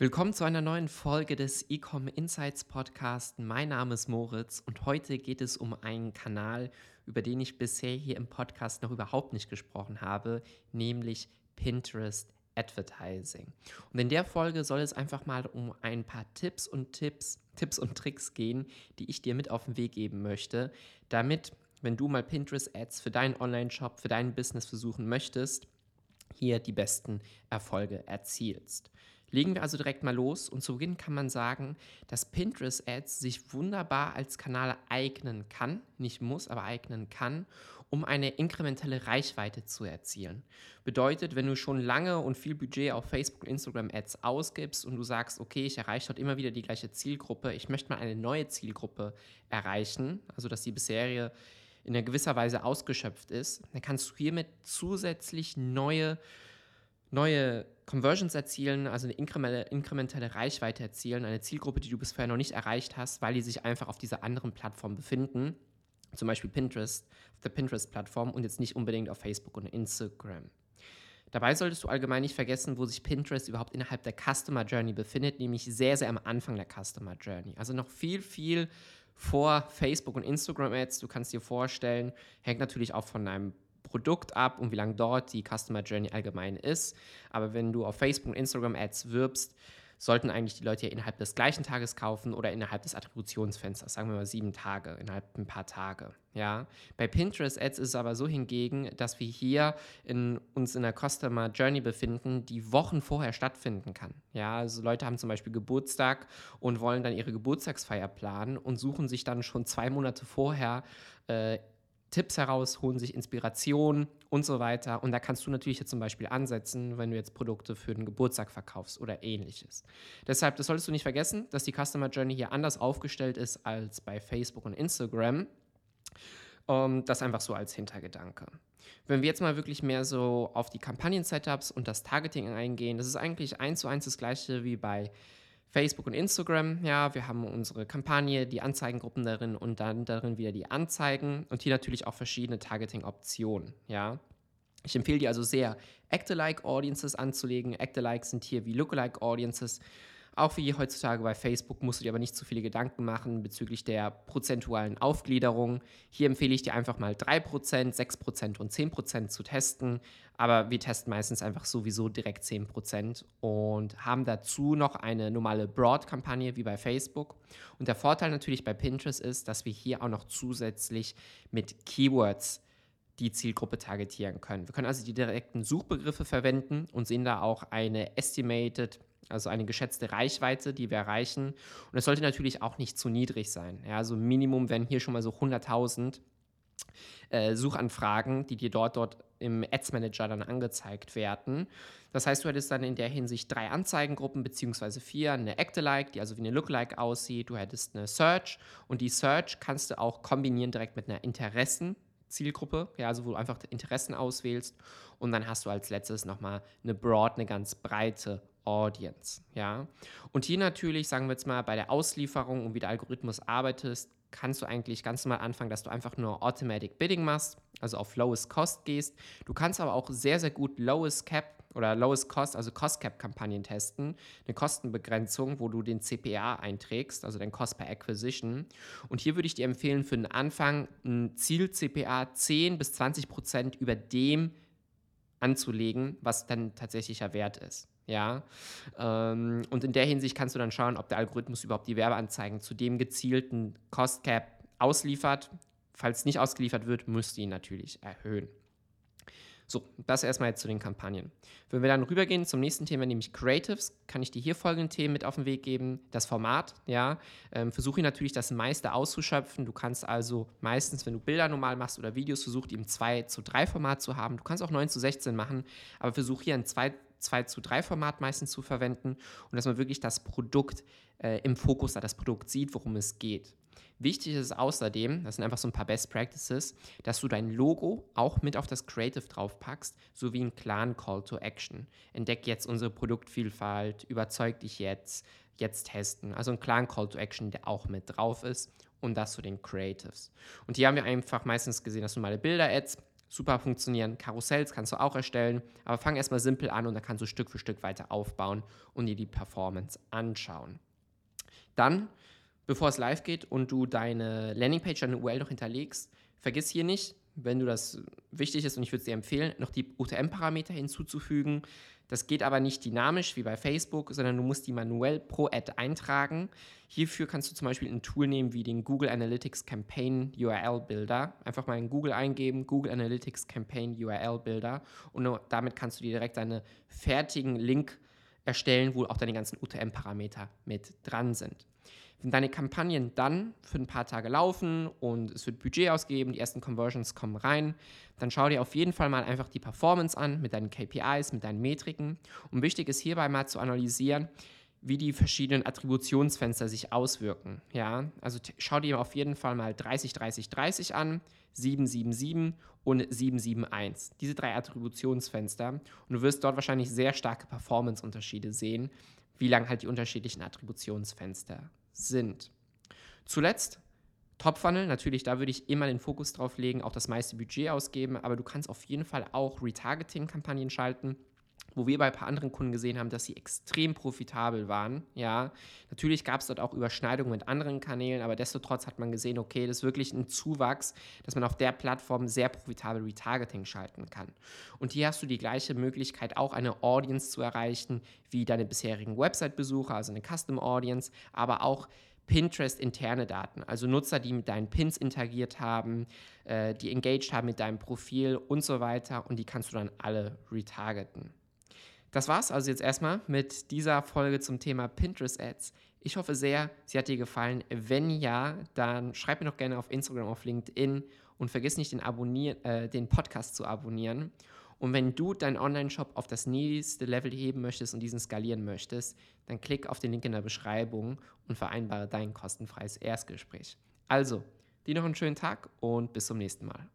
Willkommen zu einer neuen Folge des Ecom Insights Podcast. Mein Name ist Moritz und heute geht es um einen Kanal, über den ich bisher hier im Podcast noch überhaupt nicht gesprochen habe, nämlich Pinterest Advertising. Und in der Folge soll es einfach mal um ein paar Tipps und Tipps, Tipps und Tricks gehen, die ich dir mit auf den Weg geben möchte, damit, wenn du mal Pinterest Ads für deinen Online-Shop, für dein Business versuchen möchtest, hier die besten Erfolge erzielst. Legen wir also direkt mal los und zu Beginn kann man sagen, dass Pinterest Ads sich wunderbar als Kanal eignen kann, nicht muss, aber eignen kann, um eine inkrementelle Reichweite zu erzielen. Bedeutet, wenn du schon lange und viel Budget auf Facebook und Instagram Ads ausgibst und du sagst, okay, ich erreiche dort immer wieder die gleiche Zielgruppe, ich möchte mal eine neue Zielgruppe erreichen, also dass die bisherige in einer gewisser Weise ausgeschöpft ist, dann kannst du hiermit zusätzlich neue neue Conversions erzielen, also eine inkrementelle Reichweite erzielen, eine Zielgruppe, die du bisher noch nicht erreicht hast, weil die sich einfach auf dieser anderen Plattform befinden, zum Beispiel Pinterest, auf der Pinterest-Plattform und jetzt nicht unbedingt auf Facebook und Instagram. Dabei solltest du allgemein nicht vergessen, wo sich Pinterest überhaupt innerhalb der Customer Journey befindet, nämlich sehr, sehr am Anfang der Customer Journey. Also noch viel, viel vor Facebook und Instagram Ads. Du kannst dir vorstellen, hängt natürlich auch von deinem Produkt ab und wie lang dort die Customer Journey allgemein ist. Aber wenn du auf Facebook und Instagram Ads wirbst, sollten eigentlich die Leute ja innerhalb des gleichen Tages kaufen oder innerhalb des Attributionsfensters, sagen wir mal sieben Tage, innerhalb ein paar Tage. Ja. Bei Pinterest Ads ist es aber so hingegen, dass wir hier in, uns in der Customer Journey befinden, die Wochen vorher stattfinden kann. Ja, also Leute haben zum Beispiel Geburtstag und wollen dann ihre Geburtstagsfeier planen und suchen sich dann schon zwei Monate vorher äh, Tipps heraus, holen sich Inspiration und so weiter. Und da kannst du natürlich jetzt zum Beispiel ansetzen, wenn du jetzt Produkte für den Geburtstag verkaufst oder ähnliches. Deshalb, das solltest du nicht vergessen, dass die Customer Journey hier anders aufgestellt ist als bei Facebook und Instagram. Um, ähm, das einfach so als Hintergedanke. Wenn wir jetzt mal wirklich mehr so auf die Kampagnen-Setups und das Targeting eingehen, das ist eigentlich eins zu eins das gleiche wie bei Facebook und Instagram. Ja, wir haben unsere Kampagne, die Anzeigengruppen darin und dann darin wieder die Anzeigen und hier natürlich auch verschiedene Targeting-Optionen. Ja, ich empfehle dir also sehr, Act-alike Audiences anzulegen. Act-alike sind hier wie Lookalike Audiences. Auch wie heutzutage bei Facebook musst du dir aber nicht zu viele Gedanken machen bezüglich der prozentualen Aufgliederung. Hier empfehle ich dir einfach mal 3%, 6% und 10% zu testen. Aber wir testen meistens einfach sowieso direkt 10% und haben dazu noch eine normale Broad-Kampagne wie bei Facebook. Und der Vorteil natürlich bei Pinterest ist, dass wir hier auch noch zusätzlich mit Keywords die Zielgruppe targetieren können. Wir können also die direkten Suchbegriffe verwenden und sehen da auch eine Estimated also eine geschätzte Reichweite, die wir erreichen. Und es sollte natürlich auch nicht zu niedrig sein. Ja, also Minimum wären hier schon mal so 100.000 äh, Suchanfragen, die dir dort, dort im Ads Manager dann angezeigt werden. Das heißt, du hättest dann in der Hinsicht drei Anzeigengruppen beziehungsweise vier. Eine Act-alike, die also wie eine Lookalike aussieht. Du hättest eine Search und die Search kannst du auch kombinieren direkt mit einer Interessen. Zielgruppe, ja, also wo du einfach Interessen auswählst und dann hast du als letztes nochmal eine Broad, eine ganz breite Audience. Ja? Und hier natürlich, sagen wir jetzt mal, bei der Auslieferung und wie der Algorithmus arbeitest, kannst du eigentlich ganz normal anfangen, dass du einfach nur Automatic Bidding machst, also auf Lowest Cost gehst. Du kannst aber auch sehr, sehr gut Lowest Cap oder Lowest Cost, also Cost Cap Kampagnen testen, eine Kostenbegrenzung, wo du den CPA einträgst, also den Cost per Acquisition. Und hier würde ich dir empfehlen, für den Anfang ein Ziel CPA 10 bis 20 Prozent über dem anzulegen, was dann tatsächlicher Wert ist. Ja, ähm, und in der Hinsicht kannst du dann schauen, ob der Algorithmus überhaupt die Werbeanzeigen zu dem gezielten Cost Cap ausliefert. Falls nicht ausgeliefert wird, müsst ihr ihn natürlich erhöhen. So, das erstmal jetzt zu den Kampagnen. Wenn wir dann rübergehen zum nächsten Thema, nämlich Creatives, kann ich dir hier folgende Themen mit auf den Weg geben. Das Format, ja, ähm, versuche natürlich das meiste auszuschöpfen. Du kannst also meistens, wenn du Bilder normal machst oder Videos, versuch die im 2 zu 3 Format zu haben. Du kannst auch 9 zu 16 machen, aber versuch hier ein 2 2 zu 3 Format meistens zu verwenden und dass man wirklich das Produkt äh, im Fokus hat, das Produkt sieht, worum es geht. Wichtig ist außerdem, das sind einfach so ein paar Best Practices, dass du dein Logo auch mit auf das Creative draufpackst, sowie einen klaren Call to Action. Entdeck jetzt unsere Produktvielfalt, überzeug dich jetzt, jetzt testen. Also einen klaren Call to Action, der auch mit drauf ist und das zu den Creatives. Und hier haben wir einfach meistens gesehen, dass normale Bilder-Ads super funktionieren. Karussells kannst du auch erstellen, aber fang erstmal simpel an und dann kannst du Stück für Stück weiter aufbauen und dir die Performance anschauen. Dann, bevor es live geht und du deine Landingpage, deine URL noch hinterlegst, vergiss hier nicht, wenn du das wichtig ist und ich würde es dir empfehlen, noch die UTM-Parameter hinzuzufügen. Das geht aber nicht dynamisch wie bei Facebook, sondern du musst die manuell pro Ad eintragen. Hierfür kannst du zum Beispiel ein Tool nehmen wie den Google Analytics Campaign URL Builder. Einfach mal in Google eingeben, Google Analytics Campaign URL Builder und damit kannst du dir direkt einen fertigen Link erstellen, wo auch deine ganzen UTM-Parameter mit dran sind. Wenn deine Kampagnen dann für ein paar Tage laufen und es wird Budget ausgegeben, die ersten Conversions kommen rein, dann schau dir auf jeden Fall mal einfach die Performance an mit deinen KPIs, mit deinen Metriken. Und wichtig ist hierbei mal zu analysieren, wie die verschiedenen Attributionsfenster sich auswirken. Ja, also schau dir auf jeden Fall mal 30, 30, 30 an, 777 und 771. Diese drei Attributionsfenster. Und du wirst dort wahrscheinlich sehr starke Performance-Unterschiede sehen, wie lang halt die unterschiedlichen Attributionsfenster sind. Zuletzt Top-Funnel, natürlich, da würde ich immer den Fokus drauf legen, auch das meiste Budget ausgeben, aber du kannst auf jeden Fall auch Retargeting-Kampagnen schalten, wo wir bei ein paar anderen Kunden gesehen haben, dass sie extrem profitabel waren. Ja, natürlich gab es dort auch Überschneidungen mit anderen Kanälen, aber destotrotz hat man gesehen, okay, das ist wirklich ein Zuwachs, dass man auf der Plattform sehr profitabel Retargeting schalten kann. Und hier hast du die gleiche Möglichkeit, auch eine Audience zu erreichen, wie deine bisherigen Website-Besucher, also eine Custom Audience, aber auch Pinterest interne Daten, also Nutzer, die mit deinen Pins interagiert haben, äh, die engaged haben mit deinem Profil und so weiter und die kannst du dann alle retargeten. Das war's also jetzt erstmal mit dieser Folge zum Thema Pinterest Ads. Ich hoffe sehr, sie hat dir gefallen. Wenn ja, dann schreib mir doch gerne auf Instagram, auf LinkedIn und vergiss nicht, den, Abonnier äh, den Podcast zu abonnieren. Und wenn du deinen Online-Shop auf das nächste Level heben möchtest und diesen skalieren möchtest, dann klick auf den Link in der Beschreibung und vereinbare dein kostenfreies Erstgespräch. Also, dir noch einen schönen Tag und bis zum nächsten Mal.